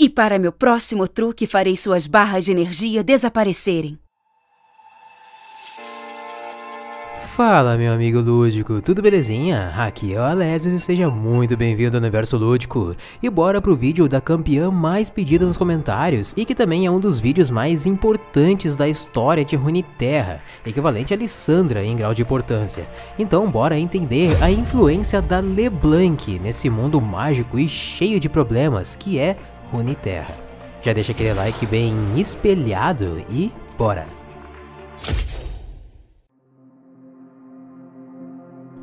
E para meu próximo truque, farei suas barras de energia desaparecerem. Fala, meu amigo lúdico, tudo belezinha? Aqui é o Alesios e seja muito bem-vindo ao Universo Lúdico. E bora pro vídeo da campeã mais pedida nos comentários e que também é um dos vídeos mais importantes da história de Runeterra, equivalente a Lissandra em grau de importância. Então bora entender a influência da LeBlanc nesse mundo mágico e cheio de problemas que é Runeterra. Já deixa aquele like bem espelhado e bora!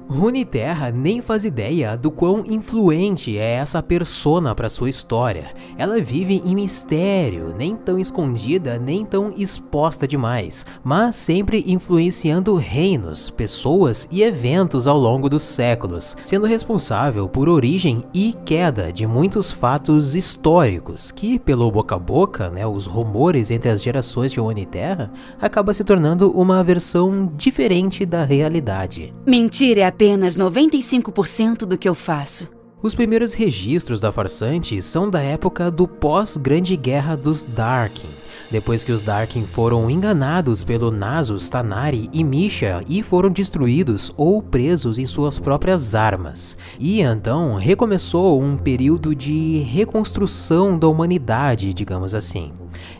Runeterra nem faz ideia do quão influente é essa persona para sua história. Ela vive em mistério, nem tão escondida, nem tão exposta demais, mas sempre influenciando reinos, pessoas e eventos ao longo dos séculos, sendo responsável por origem e queda de muitos fatos históricos que, pelo boca a boca, né, os rumores entre as gerações de Runeterra, acaba se tornando uma versão diferente da realidade. Mentira é apenas 95% do que eu faço. Os primeiros registros da farsante são da época do pós-Grande Guerra dos Darkin, depois que os Darkin foram enganados pelo Nasus, Tanari e Misha e foram destruídos ou presos em suas próprias armas. E então recomeçou um período de reconstrução da humanidade, digamos assim.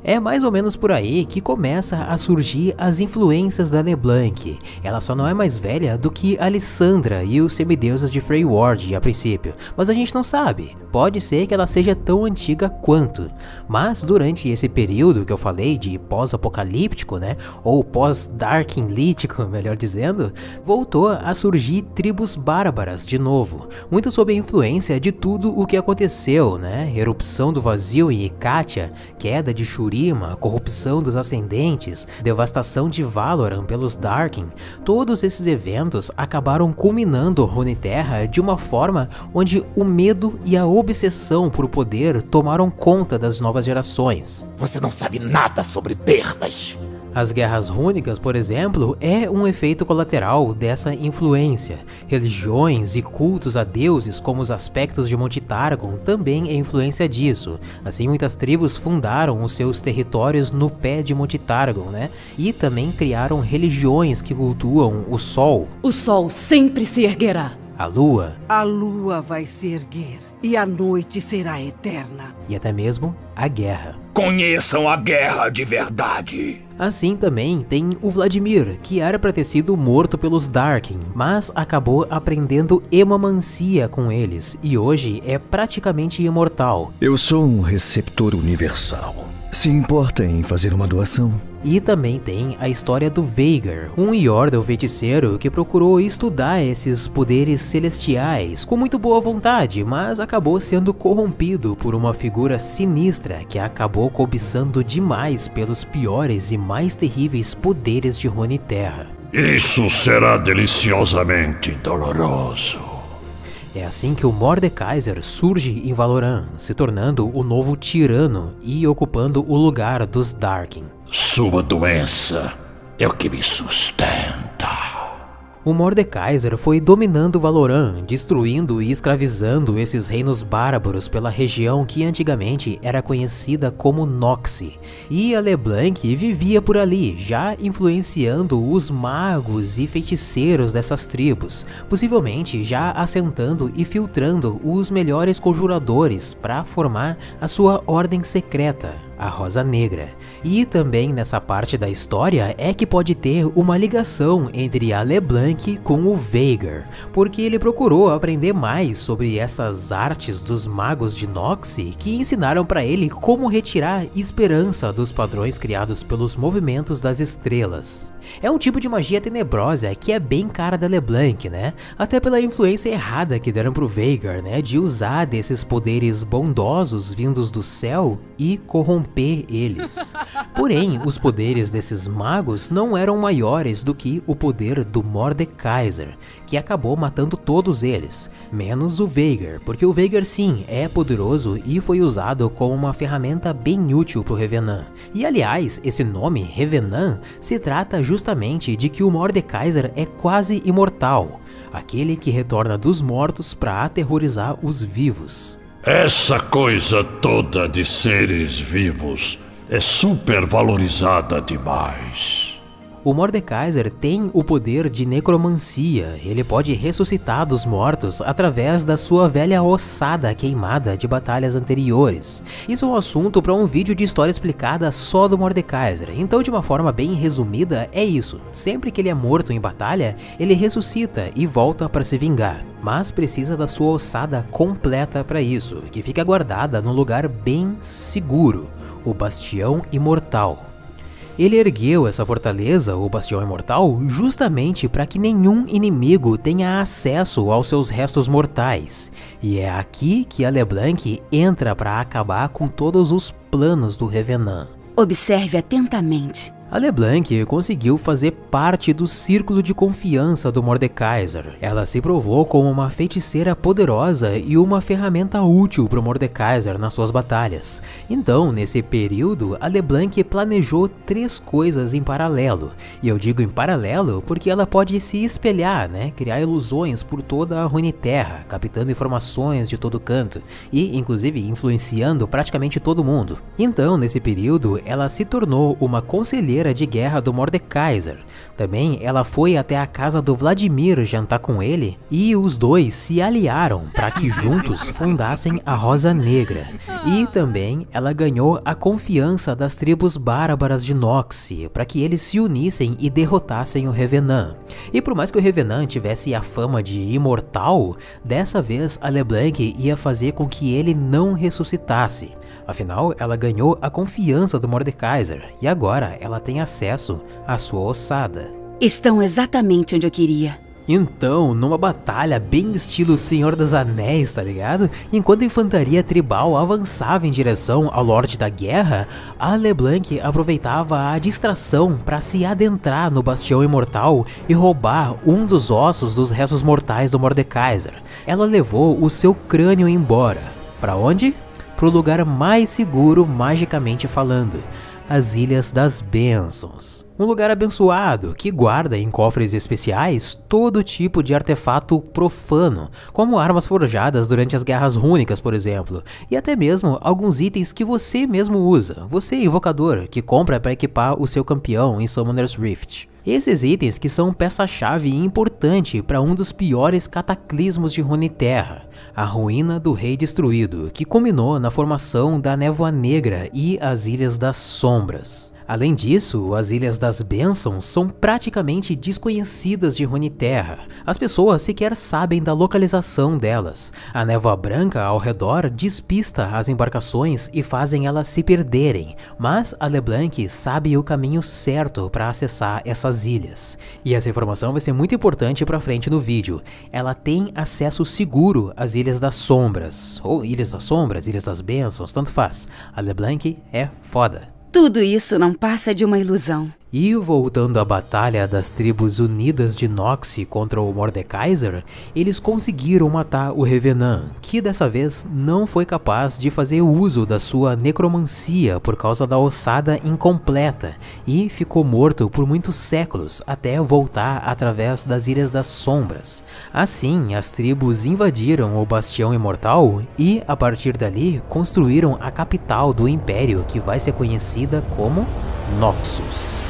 É mais ou menos por aí que começa a surgir as influências da LeBlanc. Ela só não é mais velha do que Alessandra e os semideuses de Freyward a princípio, mas a gente não sabe. Pode ser que ela seja tão antiga quanto. Mas durante esse período que eu falei de pós-apocalíptico, né, ou pós-darkinlítico, melhor dizendo, voltou a surgir tribos bárbaras de novo, muito sob a influência de tudo o que aconteceu, né, erupção do vazio em Ikatia, queda de Shurima, corrupção dos Ascendentes, devastação de Valoran pelos Darkin, todos esses eventos acabaram culminando Runeterra de uma forma onde o medo e a obsessão por poder tomaram conta das novas gerações. Você não sabe nada sobre perdas. As guerras rúnicas, por exemplo, é um efeito colateral dessa influência. Religiões e cultos a deuses, como os aspectos de Monte Targon, também é influência disso. Assim, muitas tribos fundaram os seus territórios no pé de Monte Targon, né? E também criaram religiões que cultuam o Sol. O Sol sempre se erguerá. A Lua. A Lua vai se erguer e a noite será eterna. E até mesmo a guerra. Conheçam a guerra de verdade. Assim também tem o Vladimir, que era para ter sido morto pelos Darkin, mas acabou aprendendo hemamancia com eles e hoje é praticamente imortal. Eu sou um receptor universal. Se importa em fazer uma doação? E também tem a história do Veigar, um Yordle feiticeiro que procurou estudar esses poderes celestiais com muito boa vontade, mas acabou sendo corrompido por uma figura sinistra que acabou cobiçando demais pelos piores e mais terríveis poderes de Runeterra. Isso será deliciosamente doloroso. É assim que o Mordekaiser surge em Valoran, se tornando o novo tirano e ocupando o lugar dos Darkin. Sua doença é o que me sustenta. O Mordekaiser foi dominando Valoran, destruindo e escravizando esses reinos bárbaros pela região que antigamente era conhecida como Noxi. E a LeBlanc vivia por ali, já influenciando os magos e feiticeiros dessas tribos, possivelmente já assentando e filtrando os melhores conjuradores para formar a sua ordem secreta, a Rosa Negra. E também nessa parte da história é que pode ter uma ligação entre a LeBlanc com o Veigar, porque ele procurou aprender mais sobre essas artes dos magos de Noxie que ensinaram para ele como retirar esperança dos padrões criados pelos movimentos das estrelas. É um tipo de magia tenebrosa que é bem cara da LeBlanc, né? Até pela influência errada que deram pro Veigar, né? De usar desses poderes bondosos vindos do céu e corromper eles. Porém, os poderes desses magos não eram maiores do que o poder do Mordekaiser, que acabou matando todos eles, menos o Veigar, porque o Veigar sim é poderoso e foi usado como uma ferramenta bem útil pro Revenant. E aliás, esse nome, Revenant, se trata justamente de que o Mordekaiser é quase imortal, aquele que retorna dos mortos para aterrorizar os vivos. Essa coisa toda de seres vivos é supervalorizada demais. O Mordekaiser tem o poder de necromancia. Ele pode ressuscitar dos mortos através da sua velha ossada queimada de batalhas anteriores. Isso é um assunto para um vídeo de história explicada só do Mordekaiser. Então, de uma forma bem resumida, é isso. Sempre que ele é morto em batalha, ele ressuscita e volta para se vingar. Mas precisa da sua ossada completa para isso, que fica guardada num lugar bem seguro, o Bastião Imortal. Ele ergueu essa fortaleza, o Bastião Imortal, justamente para que nenhum inimigo tenha acesso aos seus restos mortais. E é aqui que a LeBlanc entra para acabar com todos os planos do Revenant. Observe atentamente. A LeBlanc conseguiu fazer parte do círculo de confiança do Mordekaiser. Ela se provou como uma feiticeira poderosa e uma ferramenta útil para o Mordekaiser nas suas batalhas. Então, nesse período, a LeBlanc planejou três coisas em paralelo. E eu digo em paralelo porque ela pode se espelhar, né? criar ilusões por toda a Runeterra, captando informações de todo canto e, inclusive, influenciando praticamente todo mundo. Então, nesse período, ela se tornou uma conselheira de guerra do Mordekaiser. Também ela foi até a casa do Vladimir jantar com ele e os dois se aliaram para que juntos fundassem a Rosa Negra. E também ela ganhou a confiança das tribos bárbaras de Noxie para que eles se unissem e derrotassem o Revenant. E por mais que o Revenant tivesse a fama de imortal, dessa vez a LeBlanc ia fazer com que ele não ressuscitasse. Afinal, ela ganhou a confiança do Mordekaiser e agora ela tem acesso à sua ossada. Estão exatamente onde eu queria. Então, numa batalha bem estilo Senhor dos Anéis, tá ligado? Enquanto a infantaria tribal avançava em direção ao Lorde da Guerra, a LeBlanc aproveitava a distração para se adentrar no Bastião Imortal e roubar um dos ossos dos restos mortais do Mordekaiser. Ela levou o seu crânio embora. Para onde? Para o lugar mais seguro magicamente falando, as Ilhas das Bênçãos. Um lugar abençoado que guarda em cofres especiais todo tipo de artefato profano, como armas forjadas durante as guerras rúnicas, por exemplo, e até mesmo alguns itens que você mesmo usa, você invocador, que compra para equipar o seu campeão em Summoner's Rift. Esses itens que são peça-chave importante para um dos piores cataclismos de Runeterra, a ruína do Rei Destruído, que culminou na formação da Névoa Negra e as Ilhas das Sombras. Além disso, as Ilhas das Bênçãos são praticamente desconhecidas de Runeterra. As pessoas sequer sabem da localização delas. A névoa branca ao redor despista as embarcações e fazem elas se perderem, mas a LeBlanc sabe o caminho certo para acessar essas ilhas. E essa informação vai ser muito importante para frente no vídeo. Ela tem acesso seguro às Ilhas das Sombras, ou Ilhas das Sombras, Ilhas das Bênçãos, tanto faz. A LeBlanc é foda. Tudo isso não passa de uma ilusão. E voltando à batalha das tribos unidas de Noxie contra o Mordekaiser, eles conseguiram matar o Revenant, que dessa vez não foi capaz de fazer uso da sua necromancia por causa da ossada incompleta e ficou morto por muitos séculos até voltar através das Ilhas das Sombras. Assim, as tribos invadiram o Bastião Imortal e, a partir dali, construíram a capital do Império que vai ser conhecida como Noxus.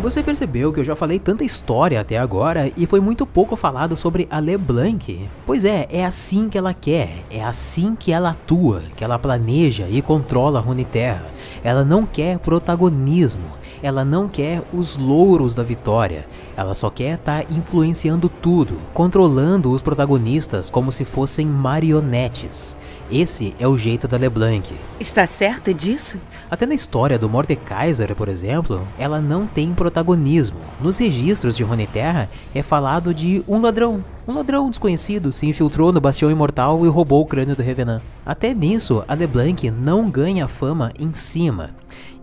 Você percebeu que eu já falei tanta história até agora e foi muito pouco falado sobre a LeBlanc? Pois é, é assim que ela quer, é assim que ela atua, que ela planeja e controla a Runeterra. Ela não quer protagonismo, ela não quer os louros da vitória, ela só quer estar tá influenciando tudo, controlando os protagonistas como se fossem marionetes. Esse é o jeito da LeBlanc. Está certa disso? Até na história do Mordekaiser, por exemplo, ela não tem protagonismo. Nos registros de Runeterra é falado de um ladrão. Um ladrão desconhecido se infiltrou no Bastião Imortal e roubou o crânio do Revenant. Até nisso, a LeBlanc não ganha fama em cima.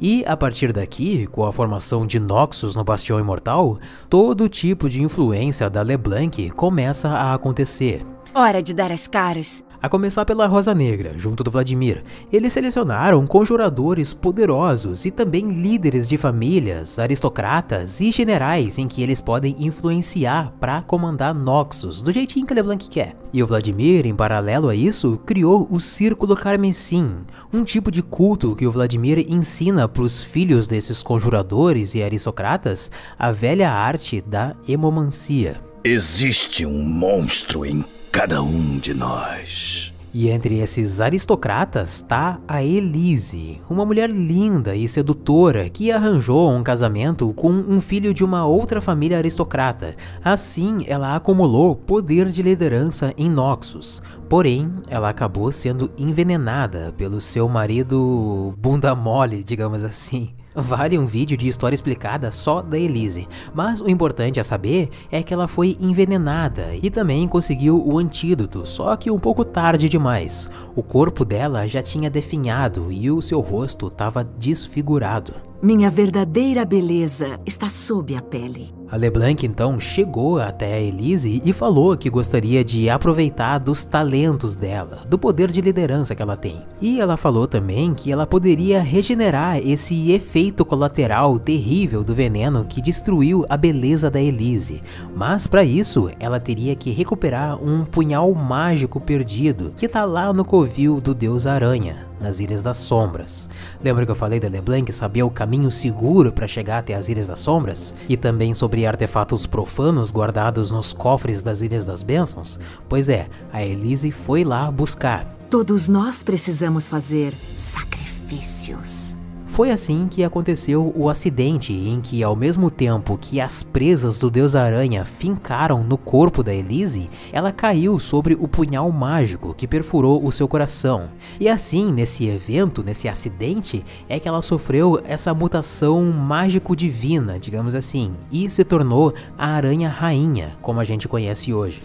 E a partir daqui, com a formação de Noxus no Bastião Imortal, todo tipo de influência da LeBlanc começa a acontecer. Hora de dar as caras. A começar pela Rosa Negra, junto do Vladimir. Eles selecionaram conjuradores poderosos e também líderes de famílias, aristocratas e generais em que eles podem influenciar para comandar Noxus, do jeitinho que LeBlanc quer. E o Vladimir, em paralelo a isso, criou o Círculo Carmesim, um tipo de culto que o Vladimir ensina para os filhos desses conjuradores e aristocratas a velha arte da hemomancia. Existe um monstro em cada um de nós. E entre esses aristocratas está a Elise, uma mulher linda e sedutora que arranjou um casamento com um filho de uma outra família aristocrata. Assim, ela acumulou poder de liderança em Noxus. Porém, ela acabou sendo envenenada pelo seu marido bunda mole, digamos assim. Vale um vídeo de história explicada só da Elise, mas o importante a saber é que ela foi envenenada e também conseguiu o antídoto, só que um pouco tarde demais. O corpo dela já tinha definhado e o seu rosto estava desfigurado. Minha verdadeira beleza está sob a pele. A LeBlanc então chegou até a Elise e falou que gostaria de aproveitar dos talentos dela, do poder de liderança que ela tem. E ela falou também que ela poderia regenerar esse efeito colateral terrível do veneno que destruiu a beleza da Elise. Mas para isso, ela teria que recuperar um punhal mágico perdido que tá lá no covil do Deus Aranha, nas Ilhas das Sombras. Lembra que eu falei da LeBlanc saber o caminho seguro para chegar até as Ilhas das Sombras? E também sobre artefatos profanos guardados nos cofres das Ilhas das Bênçãos? Pois é, a Elise foi lá buscar. Todos nós precisamos fazer sacrifícios. Foi assim que aconteceu o acidente em que, ao mesmo tempo que as presas do Deus Aranha fincaram no corpo da Elise, ela caiu sobre o punhal mágico que perfurou o seu coração. E assim, nesse evento, nesse acidente, é que ela sofreu essa mutação mágico-divina, digamos assim, e se tornou a Aranha Rainha, como a gente conhece hoje.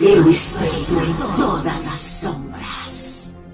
Eu espreito em todas as sombras.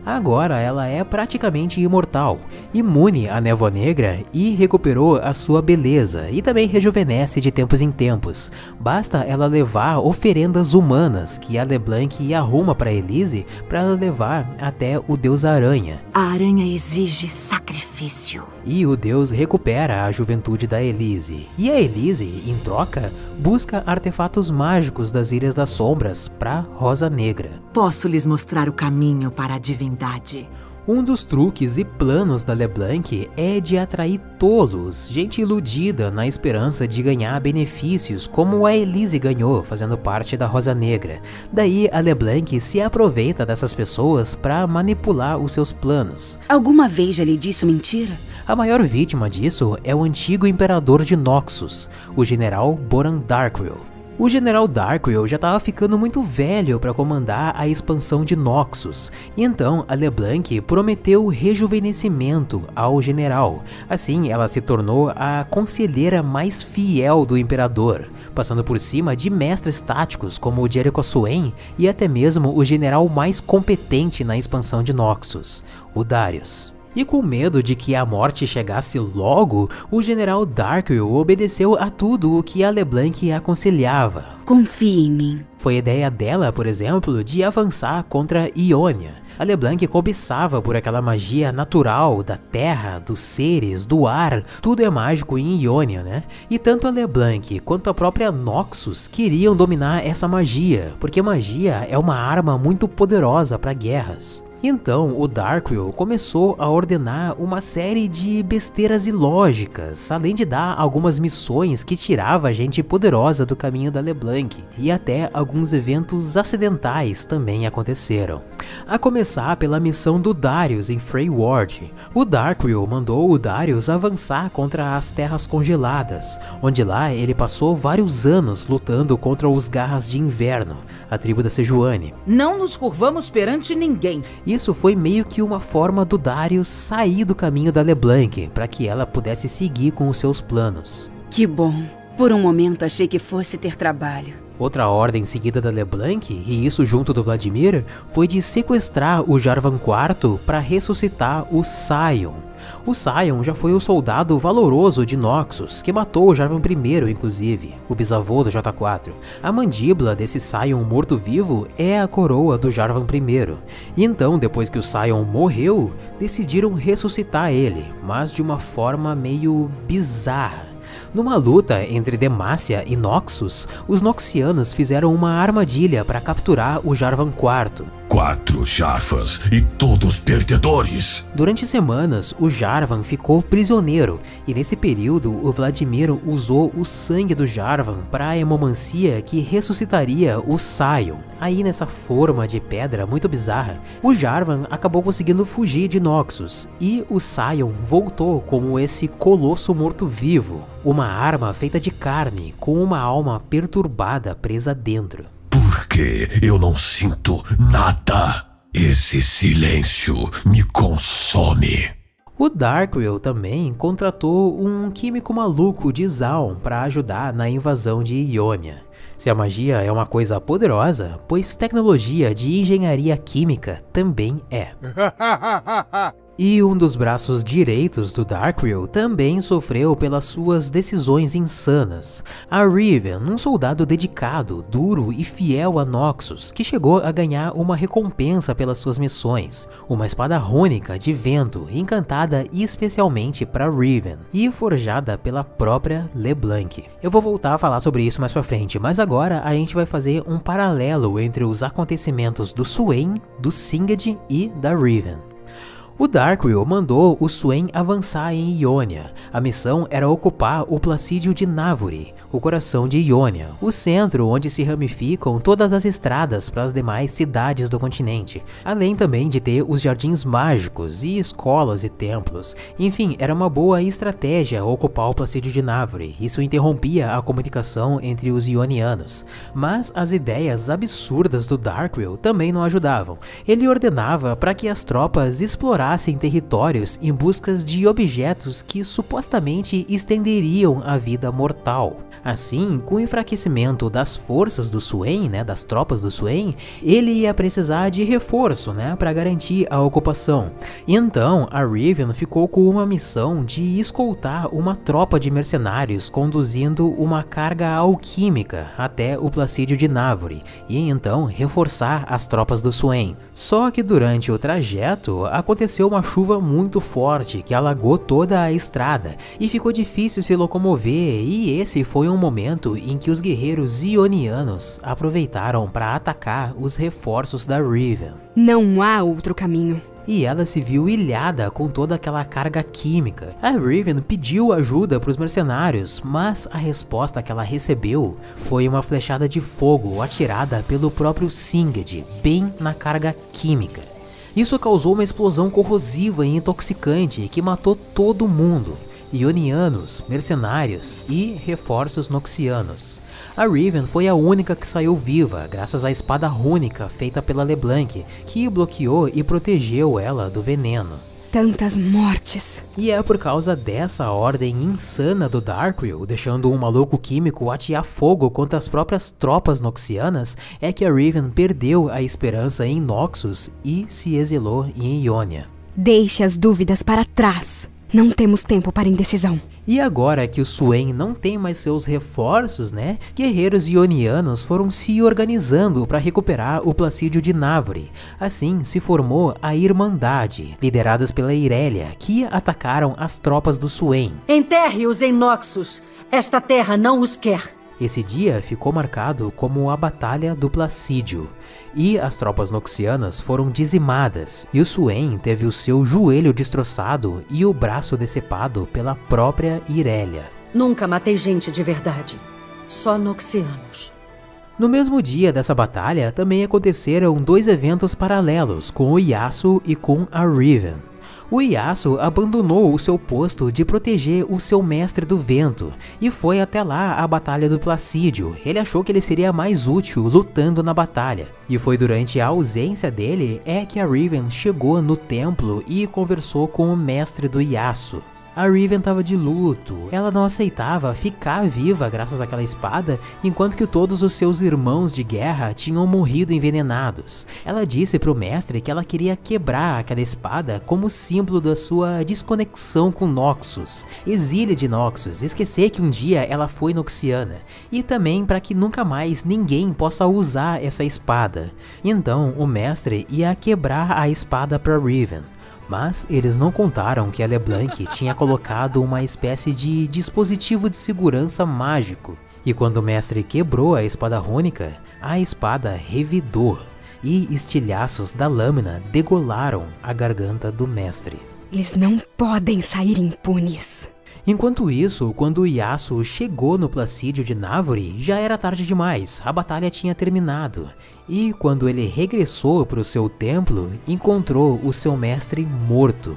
Agora ela é praticamente imortal, imune à névoa negra e recuperou a sua beleza e também rejuvenesce de tempos em tempos. Basta ela levar oferendas humanas que a LeBlanc arruma para Elise para levar até o Deus Aranha. A aranha exige sacrifício. E o Deus recupera a juventude da Elise. E a Elise, em troca, busca artefatos mágicos das Ilhas das Sombras para Rosa Negra. Posso lhes mostrar o caminho para a divindade. Um dos truques e planos da LeBlanc é de atrair tolos, gente iludida na esperança de ganhar benefícios como a Elise ganhou fazendo parte da Rosa Negra. Daí a LeBlanc se aproveita dessas pessoas para manipular os seus planos. Alguma vez já lhe disse mentira? A maior vítima disso é o antigo imperador de Noxus, o general Boran Darkwill. O general Darkwill já estava ficando muito velho para comandar a expansão de Noxus, e então a LeBlanc prometeu rejuvenescimento ao general. Assim, ela se tornou a conselheira mais fiel do imperador, passando por cima de mestres táticos como o Jericho Swain e até mesmo o general mais competente na expansão de Noxus, o Darius. E com medo de que a morte chegasse logo, o general Darkwill obedeceu a tudo o que a LeBlanc aconselhava. Confie em mim. Foi ideia dela, por exemplo, de avançar contra Ionia. A LeBlanc cobiçava por aquela magia natural da terra, dos seres, do ar, tudo é mágico em Ionia, né? E tanto a LeBlanc quanto a própria Noxus queriam dominar essa magia, porque magia é uma arma muito poderosa para guerras. Então, o Darkwill começou a ordenar uma série de besteiras ilógicas, além de dar algumas missões que tirava a gente poderosa do caminho da LeBlanc, e até alguns eventos acidentais também aconteceram. A começar pela missão do Darius em Freyward. O Darkwill mandou o Darius avançar contra as Terras Congeladas, onde lá ele passou vários anos lutando contra os Garras de Inverno, a tribo da Sejuani. Não nos curvamos perante ninguém. Isso foi meio que uma forma do Darius sair do caminho da LeBlanc, para que ela pudesse seguir com os seus planos. Que bom. Por um momento achei que fosse ter trabalho. Outra ordem seguida da LeBlanc, e isso junto do Vladimir, foi de sequestrar o Jarvan IV para ressuscitar o Sion. O Sion já foi o soldado valoroso de Noxus, que matou o Jarvan I, inclusive, o bisavô do J4. A mandíbula desse Sion morto-vivo é a coroa do Jarvan I. E então, depois que o Sion morreu, decidiram ressuscitar ele, mas de uma forma meio bizarra. Numa luta entre Demacia e Noxus, os Noxianos fizeram uma armadilha para capturar o Jarvan IV. Quatro Jarvas e todos perdedores. Durante semanas, o Jarvan ficou prisioneiro, e nesse período o Vladimir usou o sangue do Jarvan para a hemomancia que ressuscitaria o Sion. Aí nessa forma de pedra muito bizarra, o Jarvan acabou conseguindo fugir de Noxus, e o Sion voltou como esse colosso morto-vivo, uma arma feita de carne com uma alma perturbada presa dentro. Por que eu não sinto nada? Esse silêncio me consome. O Darkwill também contratou um químico maluco de Zaun para ajudar na invasão de Ionia. Se a magia é uma coisa poderosa, pois tecnologia de engenharia química também é. E um dos braços direitos do Darkwill também sofreu pelas suas decisões insanas. A Riven, um soldado dedicado, duro e fiel a Noxus, que chegou a ganhar uma recompensa pelas suas missões, uma espada rônica de vento, encantada especialmente para Riven e forjada pela própria LeBlanc. Eu vou voltar a falar sobre isso mais pra frente, mas agora a gente vai fazer um paralelo entre os acontecimentos do Swain, do Singed e da Riven. O Darkwill mandou o Swain avançar em Ionia. A missão era ocupar o Placídio de Navori, o coração de Ionia, o centro onde se ramificam todas as estradas para as demais cidades do continente, além também de ter os jardins mágicos e escolas e templos. Enfim, era uma boa estratégia ocupar o Placídio de Navori. Isso interrompia a comunicação entre os ionianos. Mas as ideias absurdas do Darkwill também não ajudavam. Ele ordenava para que as tropas explorassem explorassem territórios em busca de objetos que supostamente estenderiam a vida mortal. Assim, com o enfraquecimento das forças do Swain, né, das tropas do Swain, ele ia precisar de reforço, né, para garantir a ocupação. Então, a Riven ficou com uma missão de escoltar uma tropa de mercenários conduzindo uma carga alquímica até o Placídio de Navori e então reforçar as tropas do Swain. Só que durante o trajeto aconteceu aconteceu uma chuva muito forte que alagou toda a estrada e ficou difícil se locomover, e esse foi um momento em que os guerreiros ionianos aproveitaram para atacar os reforços da Riven. Não há outro caminho e ela se viu ilhada com toda aquela carga química. A Riven pediu ajuda para os mercenários, mas a resposta que ela recebeu foi uma flechada de fogo atirada pelo próprio Singed, bem na carga química. Isso causou uma explosão corrosiva e intoxicante que matou todo mundo. Ionianos, mercenários e reforços noxianos. A Riven foi a única que saiu viva, graças à espada rúnica feita pela LeBlanc, que bloqueou e protegeu ela do veneno tantas mortes. E é por causa dessa ordem insana do Darkwill, deixando um maluco químico atear fogo contra as próprias tropas noxianas, é que a Riven perdeu a esperança em Noxus e se exilou em Ionia. Deixe as dúvidas para trás. Não temos tempo para indecisão. E agora que o Swain não tem mais seus reforços, né? Guerreiros ionianos foram se organizando para recuperar o Placídio de Navori. Assim se formou a Irmandade, lideradas pela Irelia, que atacaram as tropas do Swain. Enterre-os em Noxus. Esta terra não os quer. Esse dia ficou marcado como a Batalha do Placídio, e as tropas noxianas foram dizimadas, e o Swain teve o seu joelho destroçado e o braço decepado pela própria Irelia. Nunca matei gente de verdade, só noxianos. No mesmo dia dessa batalha, também aconteceram dois eventos paralelos com o Yasuo e com a Riven. O Yasuo abandonou o seu posto de proteger o seu mestre do vento e foi até lá a batalha do Placídio. Ele achou que ele seria mais útil lutando na batalha. E foi durante a ausência dele é que a Riven chegou no templo e conversou com o mestre do Yasuo. A Riven estava de luto, ela não aceitava ficar viva graças àquela espada, enquanto que todos os seus irmãos de guerra tinham morrido envenenados. Ela disse para o mestre que ela queria quebrar aquela espada como símbolo da sua desconexão com Noxus, exílio de Noxus, esquecer que um dia ela foi Noxiana, e também para que nunca mais ninguém possa usar essa espada. Então o mestre ia quebrar a espada para Riven. Mas eles não contaram que a LeBlanc tinha colocado uma espécie de dispositivo de segurança mágico. E quando o mestre quebrou a espada rônica, a espada revidou e estilhaços da lâmina degolaram a garganta do mestre. Eles não podem sair impunes. Enquanto isso, quando Yasuo chegou no Placídio de Navori, já era tarde demais, a batalha tinha terminado. E quando ele regressou para o seu templo, encontrou o seu mestre morto.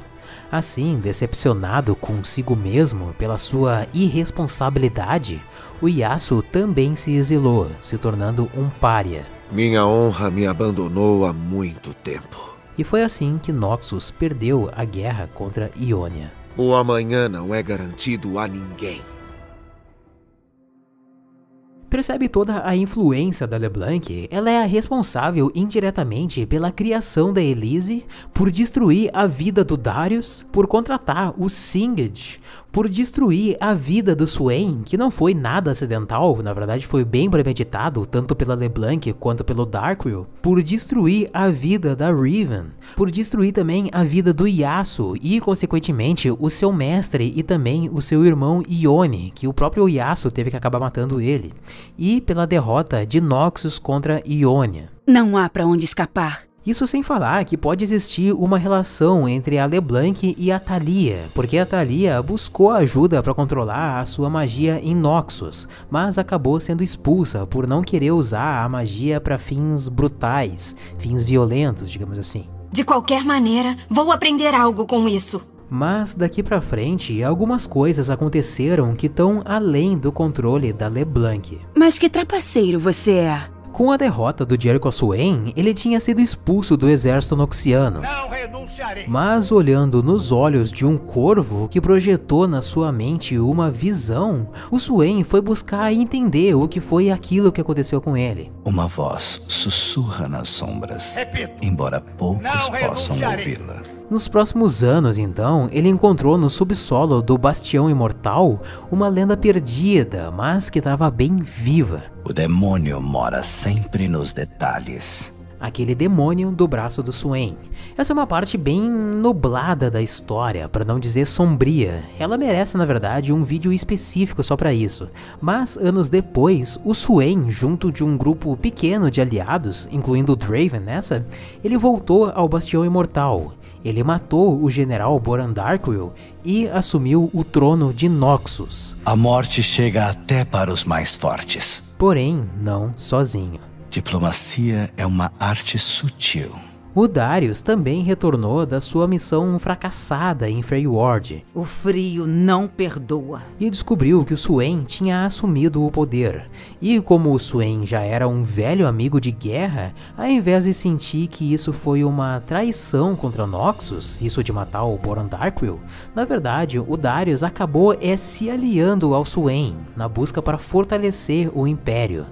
Assim, decepcionado consigo mesmo pela sua irresponsabilidade, o Yasuo também se exilou, se tornando um pária. Minha honra me abandonou há muito tempo. E foi assim que Noxus perdeu a guerra contra Ionia. O amanhã não é garantido a ninguém. Percebe toda a influência da LeBlanc? Ela é a responsável indiretamente pela criação da Elise, por destruir a vida do Darius, por contratar o Singed, por destruir a vida do Swain, que não foi nada acidental, na verdade foi bem premeditado, tanto pela LeBlanc quanto pelo Darkwill, por destruir a vida da Riven, por destruir também a vida do Yasuo e, consequentemente, o seu mestre e também o seu irmão Ione, que o próprio Yasuo teve que acabar matando ele, e pela derrota de Noxus contra Ionia. Não há para onde escapar. Isso sem falar que pode existir uma relação entre a LeBlanc e a Thalia, porque a Thalia buscou ajuda para controlar a sua magia em Noxus, mas acabou sendo expulsa por não querer usar a magia para fins brutais, fins violentos, digamos assim. De qualquer maneira, vou aprender algo com isso. Mas daqui pra frente, algumas coisas aconteceram que estão além do controle da LeBlanc. Mas que trapaceiro você é! Com a derrota do Jericho Swain, ele tinha sido expulso do exército noxiano. Mas olhando nos olhos de um corvo que projetou na sua mente uma visão, o Swain foi buscar entender o que foi aquilo que aconteceu com ele. Uma voz sussurra nas sombras, Repito, embora poucos possam ouvi-la. Nos próximos anos, então, ele encontrou no subsolo do Bastião Imortal uma lenda perdida, mas que estava bem viva. O demônio mora sempre nos detalhes. Aquele demônio do braço do Swain. Essa é uma parte bem nublada da história, para não dizer sombria. Ela merece, na verdade, um vídeo específico só para isso. Mas anos depois, o Swain, junto de um grupo pequeno de aliados, incluindo o Draven nessa, ele voltou ao Bastião Imortal ele matou o general Boran Darkwill e assumiu o trono de Noxus. A morte chega até para os mais fortes. Porém, não sozinho. Diplomacia é uma arte sutil. O Darius também retornou da sua missão fracassada em Freyward. O frio não perdoa. E descobriu que o Swain tinha assumido o poder. E como o Swain já era um velho amigo de guerra, ao invés de sentir que isso foi uma traição contra Noxus, isso de matar o Boran Darkwill, na verdade o Darius acabou é, se aliando ao Swain na busca para fortalecer o Império.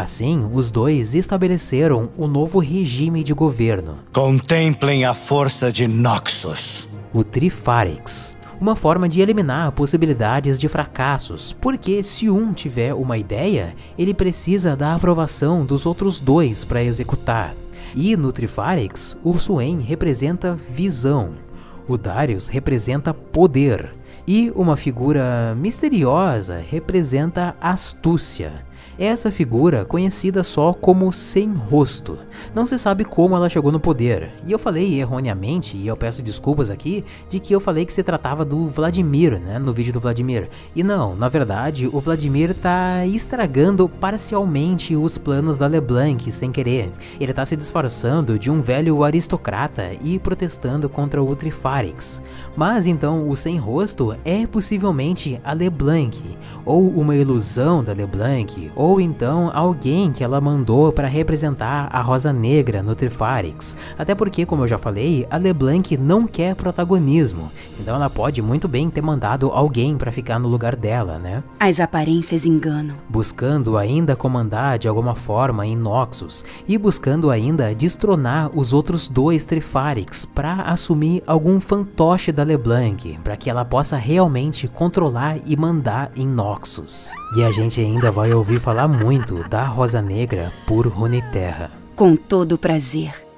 Assim, os dois estabeleceram o novo regime de governo. Contemplem a força de Noxus. O Trifarix. Uma forma de eliminar possibilidades de fracassos, porque se um tiver uma ideia, ele precisa da aprovação dos outros dois para executar. E no Trifarix, o Swain representa visão, o Darius representa poder e uma figura misteriosa representa astúcia essa figura conhecida só como Sem Rosto. Não se sabe como ela chegou no poder, e eu falei erroneamente, e eu peço desculpas aqui, de que eu falei que se tratava do Vladimir, né, no vídeo do Vladimir. E não, na verdade, o Vladimir tá estragando parcialmente os planos da LeBlanc sem querer. Ele tá se disfarçando de um velho aristocrata e protestando contra o Trifarix. Mas então o Sem Rosto é possivelmente a LeBlanc, ou uma ilusão da LeBlanc, ou ou então alguém que ela mandou para representar a Rosa Negra no Trifarix. Até porque, como eu já falei, a LeBlanc não quer protagonismo, então ela pode muito bem ter mandado alguém para ficar no lugar dela, né? As aparências enganam. Buscando ainda comandar de alguma forma em Noxus e buscando ainda destronar os outros dois Trifarix para assumir algum fantoche da LeBlanc, para que ela possa realmente controlar e mandar em Noxus. E a gente ainda vai ouvir falar muito da Rosa Negra por Runeterra. Com todo prazer.